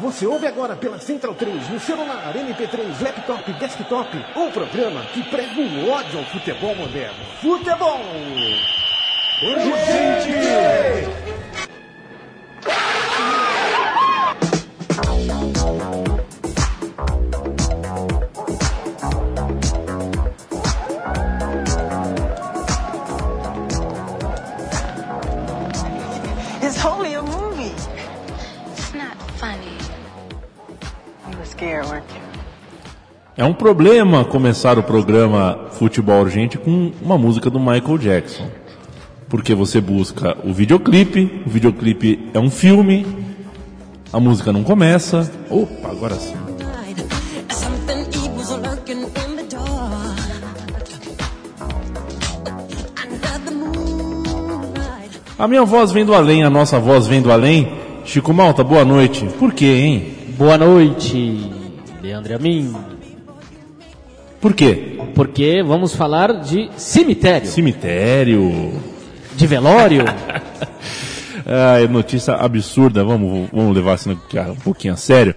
Você ouve agora pela Central 3, no celular, MP3, laptop, desktop, um programa que prega o ódio ao futebol moderno. Futebol! Urgente! É um problema começar o programa Futebol Urgente com uma música do Michael Jackson. Porque você busca o videoclipe, o videoclipe é um filme, a música não começa. Opa, agora sim. A minha voz vem do além, a nossa voz vem do além. Chico Malta, boa noite. Por quê, hein? Boa noite, Leandro e a mim. Por quê? Porque vamos falar de cemitério, Cemitério. de velório. Ah, é notícia absurda, vamos, vamos levar assim um pouquinho a sério.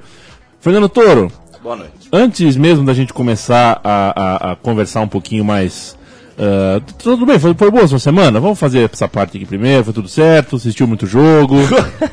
Fernando Toro, Boa noite. antes mesmo da gente começar a, a- a conversar um pouquinho mais. Ah, tudo bem, foi, foi boa sua semana? Vamos fazer essa parte aqui primeiro, foi tudo certo? Assistiu muito jogo?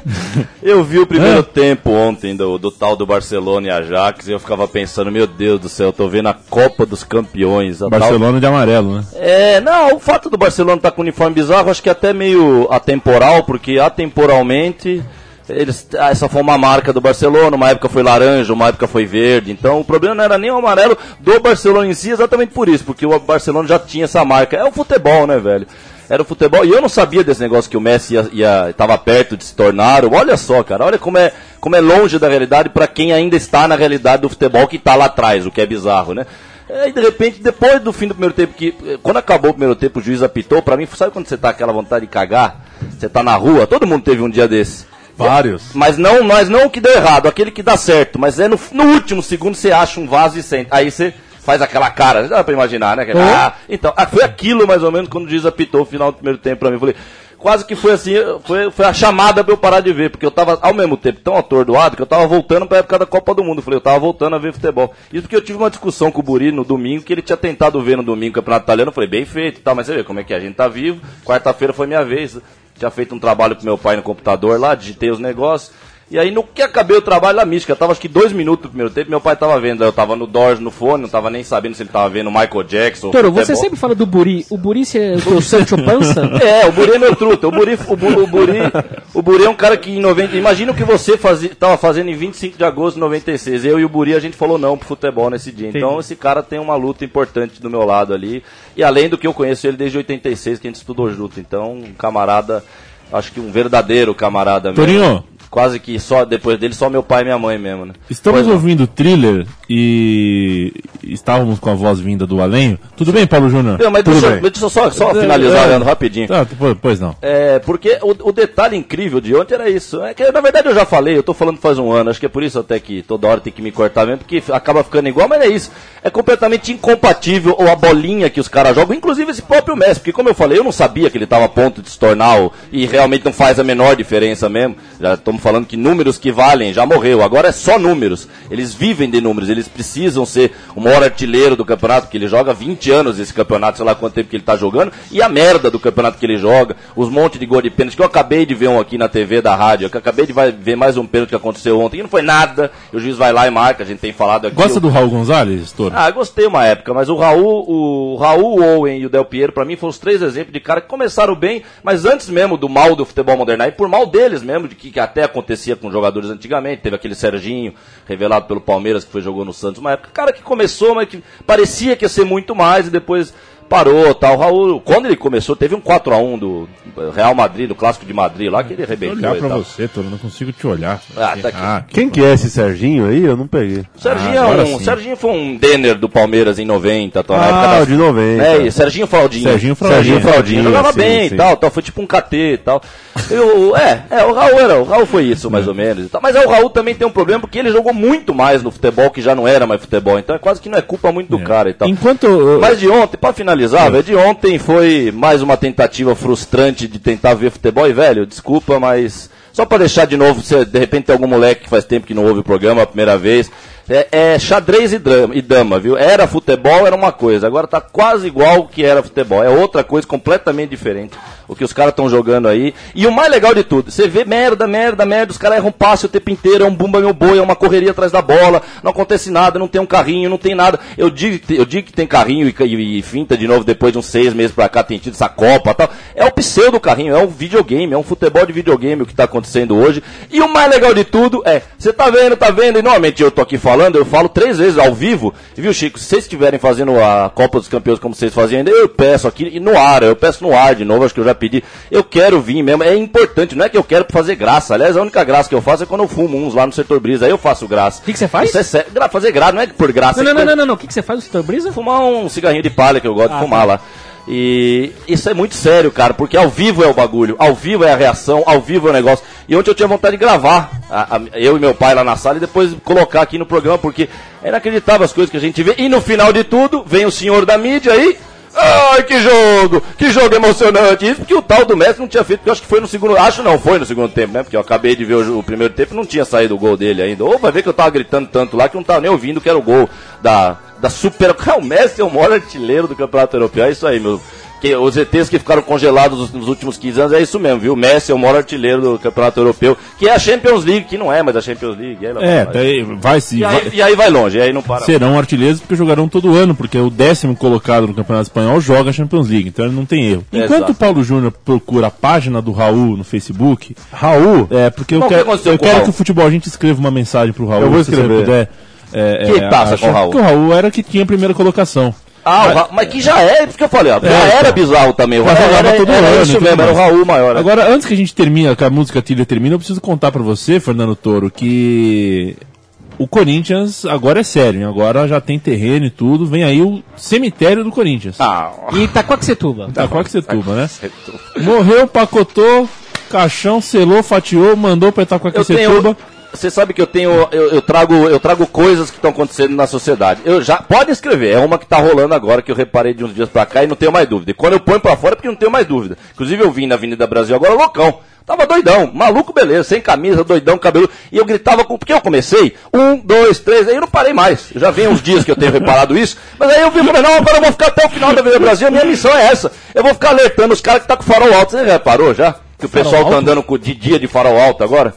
Eu vi o primeiro É? tempo ontem do, do tal do Barcelona e Ajax e eu ficava pensando, meu Deus do céu, eu tô vendo a Copa dos Campeões. A tal- Barcelona de amarelo, né? É, não, o fato do Barcelona estar com uniforme bizarro acho que é até meio atemporal, porque atemporalmente eles, ah, essa foi uma marca do Barcelona, uma época foi laranja, uma época foi verde, então o problema não era nem o amarelo do Barcelona em si, exatamente por isso, porque o Barcelona já tinha essa marca. É o futebol, né, velho? Era o futebol, e eu não sabia desse negócio que o Messi ia, ia, perto de se tornar. Olha só, cara, olha como é, como é longe da realidade para quem ainda está na realidade do futebol que tá lá atrás, o que é bizarro, né? É, E de repente, depois do fim do primeiro tempo, que quando acabou o primeiro tempo, o juiz apitou, pra mim, sabe quando você tá aquela vontade de cagar? Você tá na rua, todo mundo teve um dia desse. Vários. Mas não, mas não o que deu errado, aquele que dá certo. Mas é no, no último segundo você acha um vaso e sente. Aí você faz aquela cara, dá pra imaginar, né? Aquele, ah, então, ah, foi aquilo mais ou menos quando o juiz apitou o final do primeiro tempo pra mim. Eu falei, quase que foi assim, foi, foi a chamada pra eu parar de ver, porque eu tava ao mesmo tempo tão atordoado que eu tava voltando pra época da Copa do Mundo. Eu falei, eu tava voltando a ver futebol. Isso porque eu tive uma discussão com o Buri no domingo, que ele tinha tentado ver no domingo o Campeonato Italiano. Eu falei, bem feito e tal, mas você vê como é que é, a gente tá vivo. Quarta-feira foi minha vez. Tinha feito um trabalho com meu pai no computador lá, digitei os negócios. E aí, no que acabei o trabalho, a mística, tava acho que dois minutos do primeiro tempo, meu pai tava vendo, eu tava no Doors, no fone, não tava nem sabendo se ele tava vendo Michael Jackson. Toro, você sempre fala do Buri. O Buri é o Sancho Pança? É, o Buri é meu truta. O Buri, o, Bu- o Buri, o Buri é um cara que em 90. Imagina o que você fazia, tava fazendo em 25 de agosto de 96. Eu e o Buri, a gente falou não pro futebol nesse dia. Então esse cara tem uma luta importante do meu lado ali. E além do que eu conheço ele desde 86, que a gente estudou junto. Então, um camarada, acho que um verdadeiro camarada mesmo. Torinho. Quase que só depois dele, só meu pai e minha mãe mesmo, né? Estamos Pois não. ouvindo o thriller e estávamos com a voz vinda do além. Tudo bem, Paulo Júnior? Não, mas Tudo deixa, bem. deixa eu só, só É, finalizar, é. Leandro, rapidinho. Ah, pois, não. É, porque o, o detalhe incrível de ontem era isso. É que, na verdade, eu já falei, eu tô falando faz um ano, acho que é por isso até que toda hora tem que me cortar mesmo, porque acaba ficando igual, mas é isso. É completamente incompatível ou a bolinha que os caras jogam, inclusive esse próprio Messi, porque como eu falei, eu não sabia que ele tava a ponto de se tornar o, e realmente não faz a menor diferença mesmo. Já estamos falando que números que valem, já morreu, agora é só números. Eles vivem de números, eles precisam ser o maior artilheiro do campeonato, porque ele joga 20 anos esse campeonato, sei lá quanto tempo que ele tá jogando, e a merda do campeonato que ele joga, os montes de gol de pênalti, que eu acabei de ver um aqui na TV da rádio, que eu acabei de ver mais um pênalti que aconteceu ontem, e não foi nada, e o juiz vai lá e marca, a gente tem falado aqui. Gosta eu- do Raul Gonzalez, Toro? ah, gostei uma época, mas o Raul, o Raul, Owen e o Del Piero, pra mim, foram os três exemplos de cara que começaram bem, mas antes mesmo do mal do futebol moderno, e por mal deles mesmo, de que, que até acontecia com jogadores antigamente, teve aquele Serginho, revelado pelo Palmeiras, que foi jogou no Santos uma época, cara que começou, mas que parecia que ia ser muito mais, e depois parou, tal. O Raul, quando ele começou, teve um 4x1 do Real Madrid, do Clássico de Madrid lá, que ele Vou arrebentou olhar pra tal. você, Toro, não consigo te olhar. Ah, tá aqui. Quem que é esse Serginho aí? Eu não peguei. O Serginho, Ah, é um. Serginho foi um Denner do Palmeiras em 90, tal, na Ah, época da- o de 90. É, e Serginho Fraldinho. Serginho Fraldinho. Serginho Fraldinho. Jogava sim, bem e tal, tal, foi tipo um KT e tal. Eu, é, é, o Raul era, o Raul foi isso, mais ou menos. e tal. Mas é, o Raul também tem um problema porque ele jogou muito mais no futebol, que já não era mais futebol. Então é quase que não é culpa muito do cara e tal. Enquanto. Mas de ontem, pra finalizar, velho, de ontem foi mais uma tentativa frustrante de tentar ver futebol. E, velho, desculpa, mas só pra deixar de novo, se de repente tem algum moleque que faz tempo que não ouve o programa a primeira vez. É, é xadrez e, drama, e dama, viu? Era futebol, era uma coisa. Agora tá quase igual o que era futebol. É outra coisa completamente diferente. O que os caras estão jogando aí. E o mais legal de tudo, você vê merda, merda, merda. Os caras erram passe o tempo inteiro. É um bumba meu boi, é uma correria atrás da bola. Não acontece nada, não tem um carrinho, não tem nada. Eu digo, eu digo que tem carrinho e, e- e finta de novo depois de uns seis meses pra cá, tem tido essa Copa e tal. É o pseudo carrinho, é um videogame, é um futebol de videogame o que tá acontecendo hoje. E o mais legal de tudo é, você tá vendo, tá vendo, e normalmente eu tô aqui falando, eu falo três vezes ao vivo, e viu, Chico, se vocês estiverem fazendo a Copa dos Campeões como vocês fazem ainda, eu peço aqui e no ar, eu peço no ar de novo, acho que eu já pedi, eu quero vir mesmo, é importante, não é que eu quero fazer graça, aliás, a única graça que eu faço é quando eu fumo uns lá no setor brisa, aí eu faço graça. O que que você faz? Isso é sério, fazer graça, não é por graça, Não, é não, não, não, não. O que, que você faz no setor brisa? fumar um cigarrinho de palha que eu gosto Ah, de fumar tá. lá. E isso é muito sério, cara, porque ao vivo é o bagulho, ao vivo é a reação, ao vivo é o negócio. E ontem eu tinha vontade de gravar, a- a- eu e meu pai lá na sala, e depois colocar aqui no programa, porque é inacreditável as coisas que a gente vê. E no final de tudo, vem o senhor da mídia aí. Ai, que jogo! Que jogo emocionante! Isso porque o tal do Messi não tinha feito, porque eu acho que foi no segundo. Acho não, foi no segundo tempo, né? Porque eu acabei de ver o, o primeiro tempo não tinha saído o gol dele ainda. Ou vai ver que eu tava gritando tanto lá que não tava nem ouvindo que era o gol da, da super. Ah, o Messi é o maior artilheiro do Campeonato Europeu. É isso aí, meu. Que, os ETs que ficaram congelados nos, nos últimos 15 anos é isso mesmo, viu? O Messi é o maior artilheiro do Campeonato Europeu, que é a Champions League, que não é, mas a Champions League. É, vai. daí vai se. e, vai- aí, e aí vai longe, e aí não para. serão artilheiros porque jogarão todo ano, porque o décimo colocado no Campeonato Espanhol joga a Champions League, então ele não tem erro. Enquanto Exato. o Paulo Júnior procura a página do Raul no Facebook, Raul? é porque eu Bom, que quero, aconteceu eu quero que o futebol a gente escreva uma mensagem pro Raul. Eu vou se você escrever. puder. É, Que passa com o Raul? Porque o Raul era que tinha a primeira colocação. Ah, Ra- mas que já é, porque eu falei, ó, já É, era então. bizarro também. O Já Raul era, todo era ano e isso mesmo, era o. Raul maior. né? Agora, antes que a gente termine, que a música trilha termina, eu preciso contar pra você, Fernando Toro, que o Corinthians agora é sério, hein? agora já tem terreno e tudo, vem aí o cemitério do Corinthians. Ah, E Itaquaquecetuba. Tá, qual que você tuba, né? Morreu, pacotou, caixão, selou, fatiou, mandou pra tenho. Você sabe que eu tenho. Eu, eu trago, eu trago coisas que estão acontecendo na sociedade. Eu já. Pode escrever, é uma que tá rolando agora, que eu reparei de uns dias pra cá e não tenho mais dúvida. E quando eu ponho pra fora é porque não tenho mais dúvida. Inclusive eu vim na Avenida Brasil agora loucão. Tava doidão, maluco, beleza, sem camisa, doidão, cabelo. E eu gritava com. Porque eu comecei, um, dois, três, aí eu não parei mais. Já vem uns dias que eu tenho reparado isso. Mas aí eu vi falei, não, agora eu vou ficar até o final da Avenida Brasil. A minha missão é essa. Eu vou ficar alertando os caras que tá com farol alto. Você já reparou já? Que o pessoal tá andando com, de dia de farol alto agora?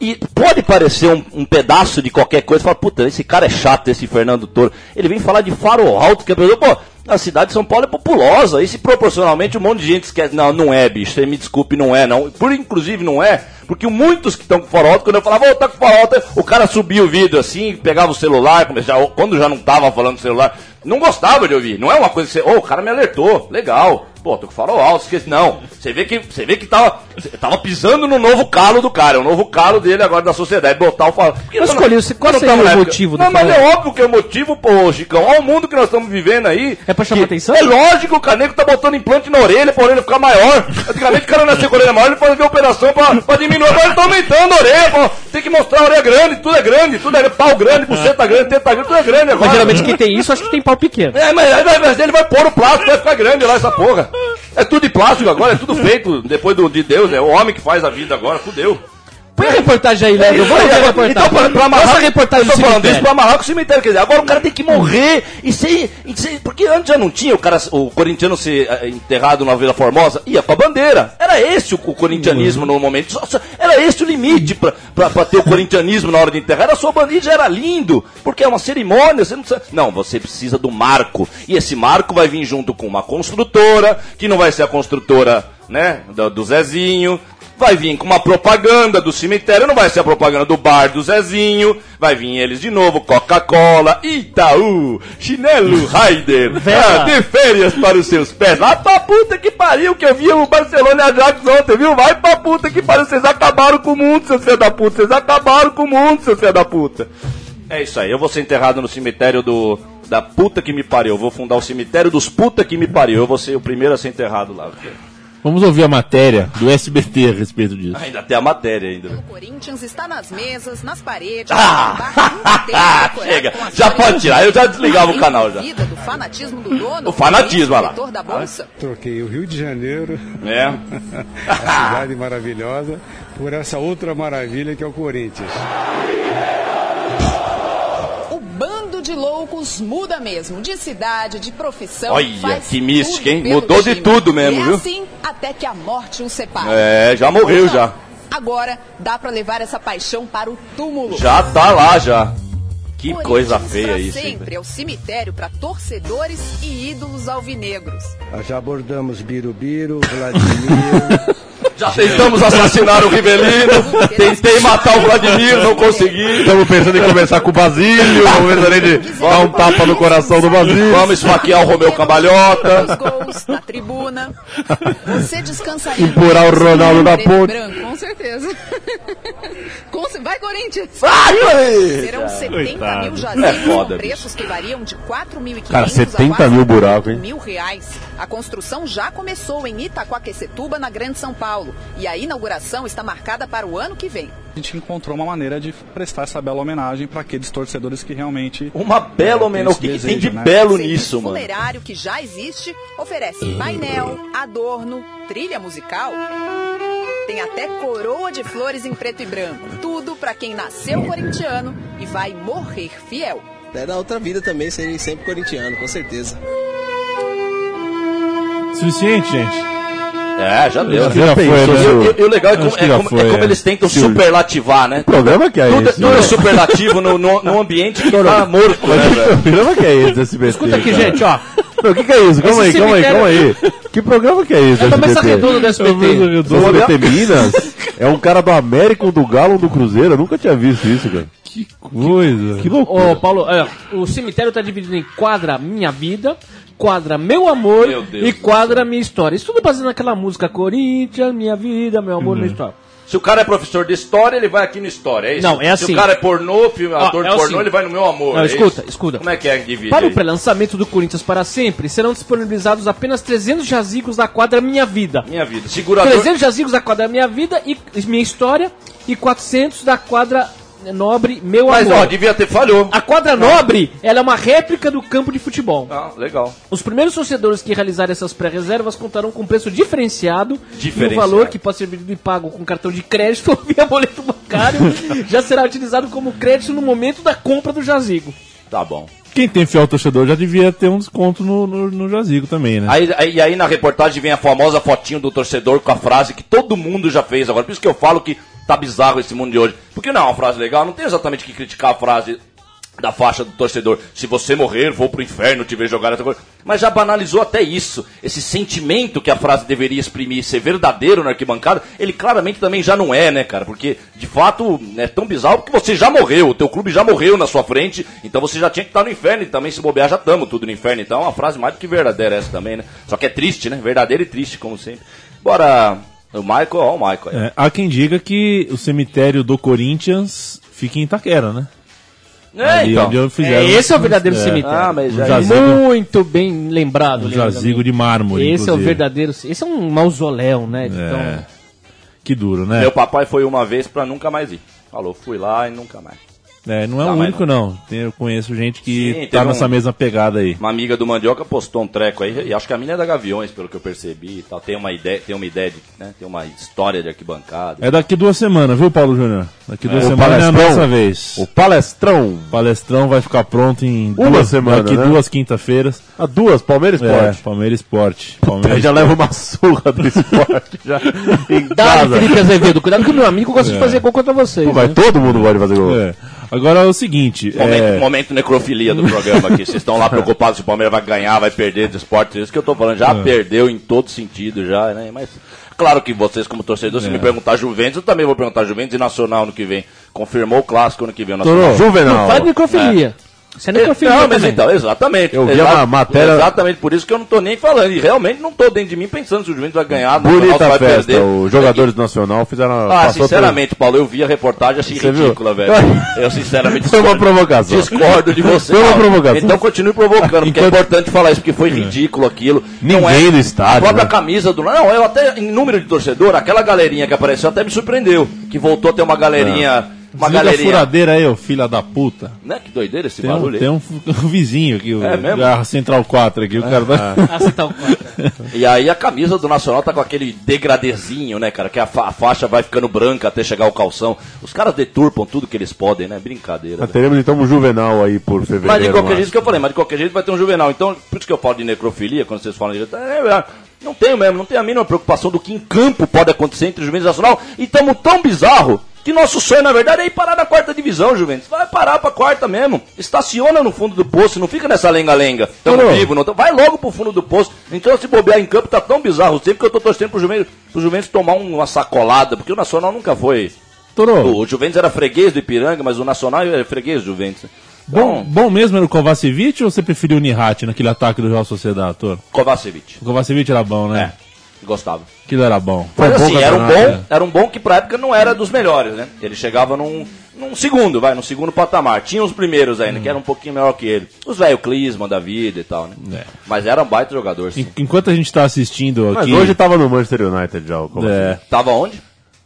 E pode parecer um, um pedaço de qualquer coisa, fala, puta, esse cara é chato, esse Fernando Toro. Ele vem falar de farol alto, que pessoa, pô, a cidade de São Paulo é populosa, e se proporcionalmente um monte de gente esquece. Não, não é, bicho, você me desculpe, não é, não. Por inclusive não é, porque muitos que estão com farol alto, quando eu falava, ô, tá com farol alto, o cara subia o vidro assim, pegava o celular, começava, quando já não tava falando do celular, não gostava de ouvir. Não é uma coisa que você, ô, o cara me alertou, legal. Pô, tô com farol alto, esqueci. Não, você vê que, você vê que tava, tava pisando no novo calo do cara, o novo calo dele agora da sociedade, botar o farol. Porque Mas escolheu, se- qual seria o motivo do Não, mas é óbvio que é o motivo, pô, Chicão. Olha o mundo que nós estamos vivendo aí. É pra chamar atenção? É lógico, o caneco tá botando implante na orelha pra orelha ficar maior. Antigamente o cara nasceu com a orelha maior, ele fazia operação pra, pra diminuir. Agora ele tá aumentando a orelha, pô. Tem que mostrar a orelha grande, tudo é grande, tudo é pau grande, buceta grande, teta grande, tudo é grande agora. Mas geralmente quem tem isso, acho que tem pau pequeno. É, mas, mas ele vai pôr o plástico, vai ficar grande lá essa porra. É tudo de plástico agora, é tudo feito depois do, de Deus, é o homem que faz a vida agora, fudeu. Põe a reportagem aí, Léo. Vamos ver a agora- reportagem. Então, pra, pra amarrar, Mostra a reportagem eu tô do falando isso pra amarrar com o cemitério. Quer dizer, agora o cara tem que morrer e ser. E ser porque antes já não tinha o cara, o corintiano ser eh, enterrado na Vila Formosa, ia pra bandeira. Era esse o, corintianismo no momento. Só- só- era esse o limite pra, pra, pra ter o corintianismo na hora de enterrar. Era sua bandeira já era lindo, porque é uma cerimônia. Você não, precisa, não, você precisa do marco. E esse marco vai vir junto com uma construtora, que não vai ser a construtora, né, do, do Zezinho. Vai vir com uma propaganda do cemitério, não vai ser a propaganda do bar do Zezinho, vai vir eles de novo, Coca-Cola, Itaú, chinelo Raider, ah, de férias para os seus pés. Lá pra puta que pariu, que eu vi o Barcelona e a Ajax ontem, viu? Vai pra puta que pariu, vocês acabaram com o mundo, seus filhos da puta, vocês acabaram com o mundo, seus filhos da puta. É isso aí, eu vou ser enterrado no cemitério do da puta que me pariu. Eu vou fundar o cemitério dos puta que me pariu. Eu vou ser o primeiro a ser enterrado lá. Vamos ouvir a matéria do SBT a respeito disso. Ainda tem a matéria ainda. O Corinthians está nas mesas, nas paredes. Ah! Chega, já pode tirar, eu já desligava o canal já. Vida do fanatismo do dono. O fanatismo, olha lá. da bolsa. Troquei o Rio de Janeiro, É. a cidade maravilhosa, por essa outra maravilha que é o Corinthians. O de loucos muda mesmo, de cidade, de profissão. Olha, faz que mística, hein? Mudou de tudo mesmo, e é viu? assim até que a morte os separe. É, já morreu Então, já. Agora dá pra levar essa paixão para o túmulo. Já tá lá já. Que Corinthians coisa feia pra isso. sempre é o cemitério para torcedores e ídolos alvinegros. Já abordamos Birubiru, Vladimir. Já tentamos assassinar o Rivelino, tentei matar o Vladimir, não consegui. Estamos pensando em começar com o Basílio, vamos pensando em dar um tapa no coração do Basílio. Vamos esfaquear o Romeu Os Cambalhota. gols na tribuna. Você descansaria. Empurrar o Ronaldo da ponte. branco, com certeza. Vai, Corinthians! Vai, Serão 70 Coitado. mil jazigos É foda, com preços que variam de 4.500 Cara, a 70 quase mil buraco, hein? mil reais. A construção já começou em Itaquaquecetuba, na Grande São Paulo. E a inauguração está marcada para o ano que vem. A gente encontrou uma maneira de prestar essa bela homenagem para aqueles torcedores que realmente. Uma bela É, homenagem. O tem que, esse que tem de desejo, né? belo nisso, mano? funerário que já existe oferece painel, adorno, trilha musical. Tem até coroa de flores em preto e branco. Tudo para quem nasceu corintiano e vai morrer fiel. É da outra vida também, serei sempre corintiano, com certeza. Suficiente, gente. É, já deu. Já foi, E né? o- e- e o legal é como, é já como- foi, é como é. eles tentam Sim. superlativar, né? Que programa que é Tudo, esse? tudo é né? superlativo no, no, no ambiente que tá morto, né, que programa que é esse, SBT? Escuta aqui, cara? gente, ó. Não, O que, que é isso? Calma aí, calma aí, calma aí. Que programa que é esse, É da mesa SBT? redonda do SBT. Do SBT Minas? É um cara do América, do Galo, do Cruzeiro. Eu nunca tinha visto isso, cara. Que coisa. Que loucura. Ô, Paulo, olha, o cemitério tá dividido em quadra Minha Vida, quadra Meu Amor Meu e quadra Minha História. Isso tudo baseado naquela música Corinthians, Minha Vida, Meu Amor, Minha História. Se o cara é professor de história, ele vai aqui no história, é isso? Não, é Se assim. o cara é pornô, filme, Ó, ator é de pornô, assim. ele vai no meu amor. Não, é escuta, isso? escuta. Como é que é divide Para aí? o pré-lançamento do Corinthians para sempre, serão disponibilizados apenas 300 jazigos da quadra Minha Vida. Minha vida. Segurador. 300 jazigos da quadra Minha Vida e Minha História e 400 da quadra Nobre Meu Mas, Amor. ó, devia ter falhou. A quadra Nobre, ela é uma réplica do campo de futebol. Ah, legal. Os primeiros torcedores que realizarem essas pré-reservas contarão com preço diferenciado, Diferenciado. e o valor que pode ser vendido e pago com cartão de crédito ou via boleto bancário já será utilizado como crédito no momento da compra do jazigo. Tá bom. Quem tem fiel torcedor já devia ter um desconto no, no, no jazigo também, né? Aí, aí, e aí na reportagem vem a famosa fotinho do torcedor com a frase que todo mundo já fez agora. Por isso que eu falo que tá bizarro esse mundo de hoje. Porque não é uma frase legal, não tem exatamente que criticar a frase da faixa do torcedor. Se você morrer, vou pro inferno te ver jogar essa coisa. Mas já banalizou até isso. Esse sentimento que a frase deveria exprimir, ser verdadeiro na arquibancada, ele claramente também já não é, né, cara? Porque, de fato, é tão bizarro que você já morreu, o teu clube já morreu na sua frente, então você já tinha que estar no inferno e também se bobear já estamos tudo no inferno. Então é uma frase mais do que verdadeira essa também, né? Só que é triste, né? Verdadeira e triste, como sempre. Bora, o Michael, ó o Michael. É, há quem diga que o cemitério do Corinthians fica em Itaquera, né? É, Ali então. onde fizeram- É, esse é o verdadeiro cemitério. Ah, mas Um já jazigo, Muito bem lembrado. um jazigo de mármore, Esse é o inclusive. verdadeiro. Esse é um mausoléu, né? É. Então, Que duro, né? Meu papai foi uma vez pra nunca mais ir. Falou, fui lá e nunca mais. É, não é Tá, o mas único, não. Eu conheço gente que Sim, tá nessa um- mesma pegada aí. Uma amiga do Mandioca postou um treco aí, e acho que a mina é da Gaviões, pelo que eu percebi e tal. Tem uma ideia, tem uma ideia de, né? Tem uma história de arquibancada. É daqui duas semanas, viu, Paulo Júnior? Daqui duas O semanas é a nossa vez. O palestrão. O palestrão vai ficar pronto em Uma duas, semana, daqui né? duas quinta-feiras. A duas, Palmeiras É, Esporte. Palmeiras Esporte. Aí Palmeiras já leva uma surra do esporte já em Dá. Felipe Azevedo. Cuidado que o meu amigo gosta de É. fazer gol contra vocês. Pô, Vai né? todo mundo pode fazer gol. É. Agora é o seguinte. Momento, é, momento necrofilia do programa aqui. Vocês estão lá preocupados se o Palmeiras vai ganhar, vai perder do esporte. Isso que eu tô falando. Já É. perdeu em todo sentido, já, né? Mas Claro que vocês, como torcedores, se É. me perguntar Juventus, eu também vou perguntar Juventus e Nacional no que vem. Confirmou o clássico ano que vem. Nacional. Juvenal. Não faz necrofilia. Isso é necrofilia Não, mas também. então, exatamente. Eu vi Exa- uma matéria- Exatamente por isso que eu não tô nem falando. E realmente não tô dentro de mim pensando se o Juventus vai ganhar, Bonita vai festa. perder. Os jogadores do Nacional fizeram. Ah, sinceramente, Paulo, eu vi a reportagem achei Você viu? ridícula, velho. Eu sinceramente Foi uma discordo- provocação. Discordo de você. Foi uma provocação. Então continue provocando, porque é Enquanto- importante falar isso, porque foi ridículo aquilo. Não Ninguém é a estádio. própria né? camisa do. Não, eu até, em número de torcedor, aquela galerinha que apareceu até me surpreendeu. Que voltou a ter uma galerinha. Uma Desliga a furadeira aí, ô filha da puta. Né? Que doideira esse Tem um, barulho aí. tem um, um vizinho aqui, o, É mesmo? a Central 4 aqui, o cara tá... Ah, tá o quatro. E aí a camisa do Nacional tá com aquele degradezinho, né, cara? Que a, fa- a faixa vai ficando branca até chegar ao calção. Os caras deturpam tudo que eles podem, né? Brincadeira. Mas teremos então um Juvenal aí por fevereiro. Mas de qualquer jeito que eu falei, mas de qualquer jeito vai ter um juvenal. Então, por isso que eu falo de necrofilia, quando vocês falam de. É, é, não tenho mesmo, não tenho a mínima preocupação do que em campo pode acontecer entre Juventus e Nacional. E estamos tão bizarro que nosso sonho, na verdade, é ir parar na quarta divisão, Juventus. Vai parar pra quarta mesmo. Estaciona no fundo do poço, não fica nessa lenga-lenga. Tamo Torô. vivo, não tamo... vai logo pro fundo do poço. Então, se bobear em campo, tá tão bizarro sempre que eu tô torcendo pro Juventus, pro Juventus tomar uma sacolada, porque o Nacional nunca foi. O Juventus era freguês do Ipiranga, mas o Nacional é freguês do Juventus. bom, bom mesmo era o Kovacevic ou você preferiu o Nihat naquele ataque do Real Sociedade, Tor? Kovacevic. O Kovacevic era bom, né? É, gostava. Aquilo era bom. Mas assim, bom era um bom, era um bom que pra época não era dos melhores, né? Ele chegava num, num segundo, vai, num segundo patamar. Tinha os primeiros ainda, que eram um pouquinho melhor que ele. Os velho Clisman da vida e tal, né? É. Mas era um baita jogador, sim. En- Enquanto a gente tá assistindo Mas aqui... hoje tava no Manchester United já. O Kovacic. É, Tava onde?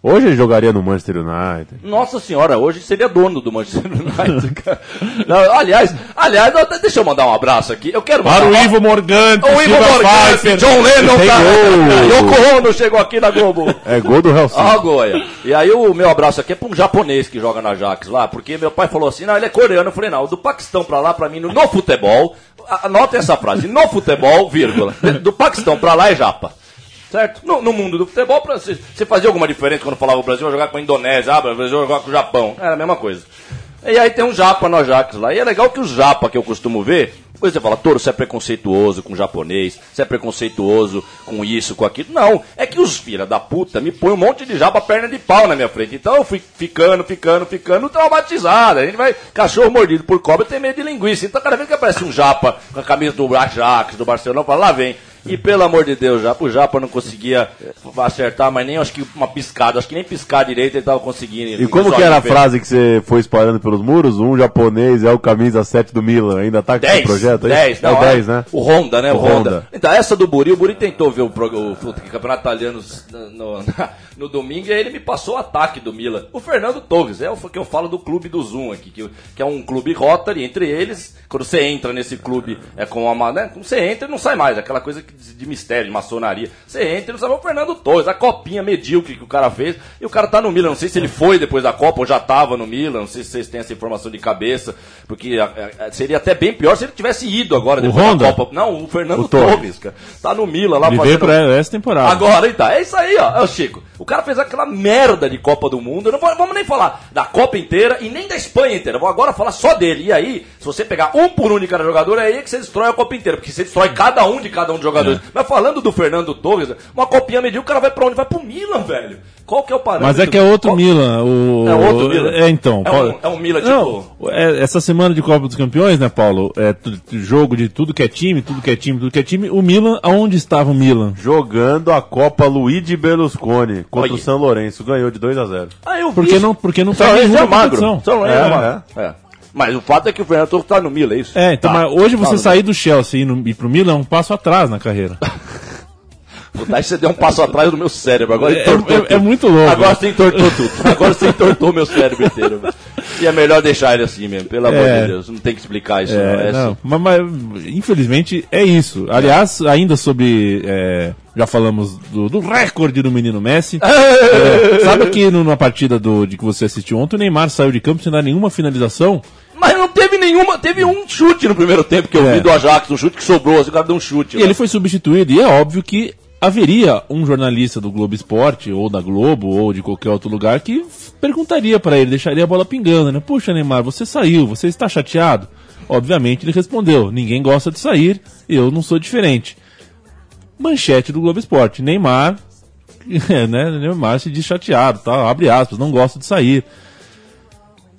Hoje ele jogaria no Manchester United. Nossa senhora, hoje seria dono do Manchester United, cara. Não, aliás, aliás, até- deixa eu mandar um abraço aqui. Eu quero para o mandar- Ivo Morgante, O Ivo Morgante, Pfeiffer. John Lennon, gol. Yoko Ono chegou aqui na Globo. É gol do Helsinki. Ah, Goia. E aí o meu abraço aqui é pra um japonês que joga na Jax lá, porque meu pai falou assim, não, ele é coreano. Eu falei, não, do Paquistão pra lá, pra mim, no, no futebol, a- anotem essa frase, no futebol, vírgula, do Paquistão pra lá é japa. Certo? No, no mundo do futebol, pra, você, você fazia alguma diferença quando falava o Brasil vai jogar com a Indonésia, ah, o Brasil vai jogar com o Japão. Era a mesma coisa. E aí tem um japa no Ajax lá. E é legal que os japa que eu costumo ver, você fala, Toro, você é preconceituoso com japonês, você é preconceituoso com isso, com aquilo. Não, é que os filha da puta me põem um monte de japa perna de pau na minha frente. Então eu fui ficando, ficando, ficando traumatizado. A gente vai, cachorro mordido por cobra tem medo de linguiça. Então cada vez que aparece um japa com a camisa do Ajax, do Barcelona, eu falo, lá vem. E pelo amor de Deus, já, o Japa não conseguia acertar, mas nem acho que uma piscada, acho que nem piscar direito ele tava conseguindo. E como que era a frase que você foi espalhando pelos muros? Um japonês é o camisa 7 do Milan. Ainda tá com esse 10, projeto aí? 10, é o não, 10, né? O Honda, né? O, O Honda. Honda. Então, essa do Buri, o Buri tentou ver o, o, o campeonato italiano no, no, no domingo e aí ele me passou o ataque do Milan. O Fernando Torres, é o que eu falo do clube do Zoom aqui, que, que é um clube Rotary, entre eles, quando você entra nesse clube, é com uma, né? Quando você entra e não sai mais, aquela coisa que- de mistério, de maçonaria. Você entra e não sabe o Fernando Torres, a copinha medíocre que o cara fez, e o cara tá no Milan, não sei se ele foi depois da Copa ou já tava no Milan, não sei se vocês têm essa informação de cabeça, porque a- a- seria até bem pior se ele tivesse ido agora O depois Honda? da Copa. Não, o Fernando O Torres. Torres, cara. Tá no Milan lá Ele veio pra essa temporada. Agora, então, é isso aí, ó. É o Chico. O cara fez aquela merda de Copa do Mundo. Não vou- vamos nem falar da Copa inteira e nem da Espanha inteira. Vou agora falar só dele. E aí, se você pegar um por um de cada jogador, é aí que você destrói a Copa inteira. Porque você destrói cada um de cada um dos jogadores. É. Mas falando do Fernando Torres, uma copinha medíocre, o cara vai pra onde? Vai pro Milan, velho. Qual que é o parâmetro? Mas é que é outro Milan. O... É outro Milan? É, então. É um- é um Milan, Não, é, essa semana de Copa dos Campeões, né, Paulo? É jogo de tudo que é time, tudo que é time, tudo que é time. O Milan, aonde estava o Milan? Jogando a Copa Luigi Berlusconi contra Olha. o São Lourenço. Ganhou de 2 a 0 Ah, eu vi Porque isso. não, porque não São tá em Lourenço é magro. São Lourenço é, É, magro. É. Mas o fato é que o Fernando Torres tá no Milan, é isso? É, então, Tá. mas hoje você Tá, sair do Chelsea e ir, no, ir pro Milan é um passo atrás na carreira. Puta, Aí você deu um passo atrás do meu cérebro. Agora É- entortou é- é muito louco. Agora você entortou tudo. Agora você entortou meu cérebro inteiro. E é melhor deixar ele assim mesmo, pelo amor É. de Deus. Não tem que explicar isso, não. É, É não, assim. mas, mas, infelizmente é isso. Aliás, ainda sobre. é, já falamos do, do recorde do menino Messi. É, sabe que na partida do, de que você assistiu ontem, o Neymar saiu de campo sem dar nenhuma finalização? Mas não teve nenhuma. Teve um chute no primeiro tempo que eu É. vi do Ajax, um chute que sobrou, assim, o cara deu um chute. E lá. ele foi substituído, e é óbvio que haveria um jornalista do Globo Esporte, ou da Globo, ou de qualquer outro lugar, que perguntaria para ele, deixaria a bola pingando, né? Puxa, Neymar, você saiu, você está chateado? Obviamente ele respondeu, ninguém gosta de sair, eu não sou diferente. Manchete do Globo Esporte, Neymar né, Neymar se diz chateado, tá? abre aspas, não gosta de sair.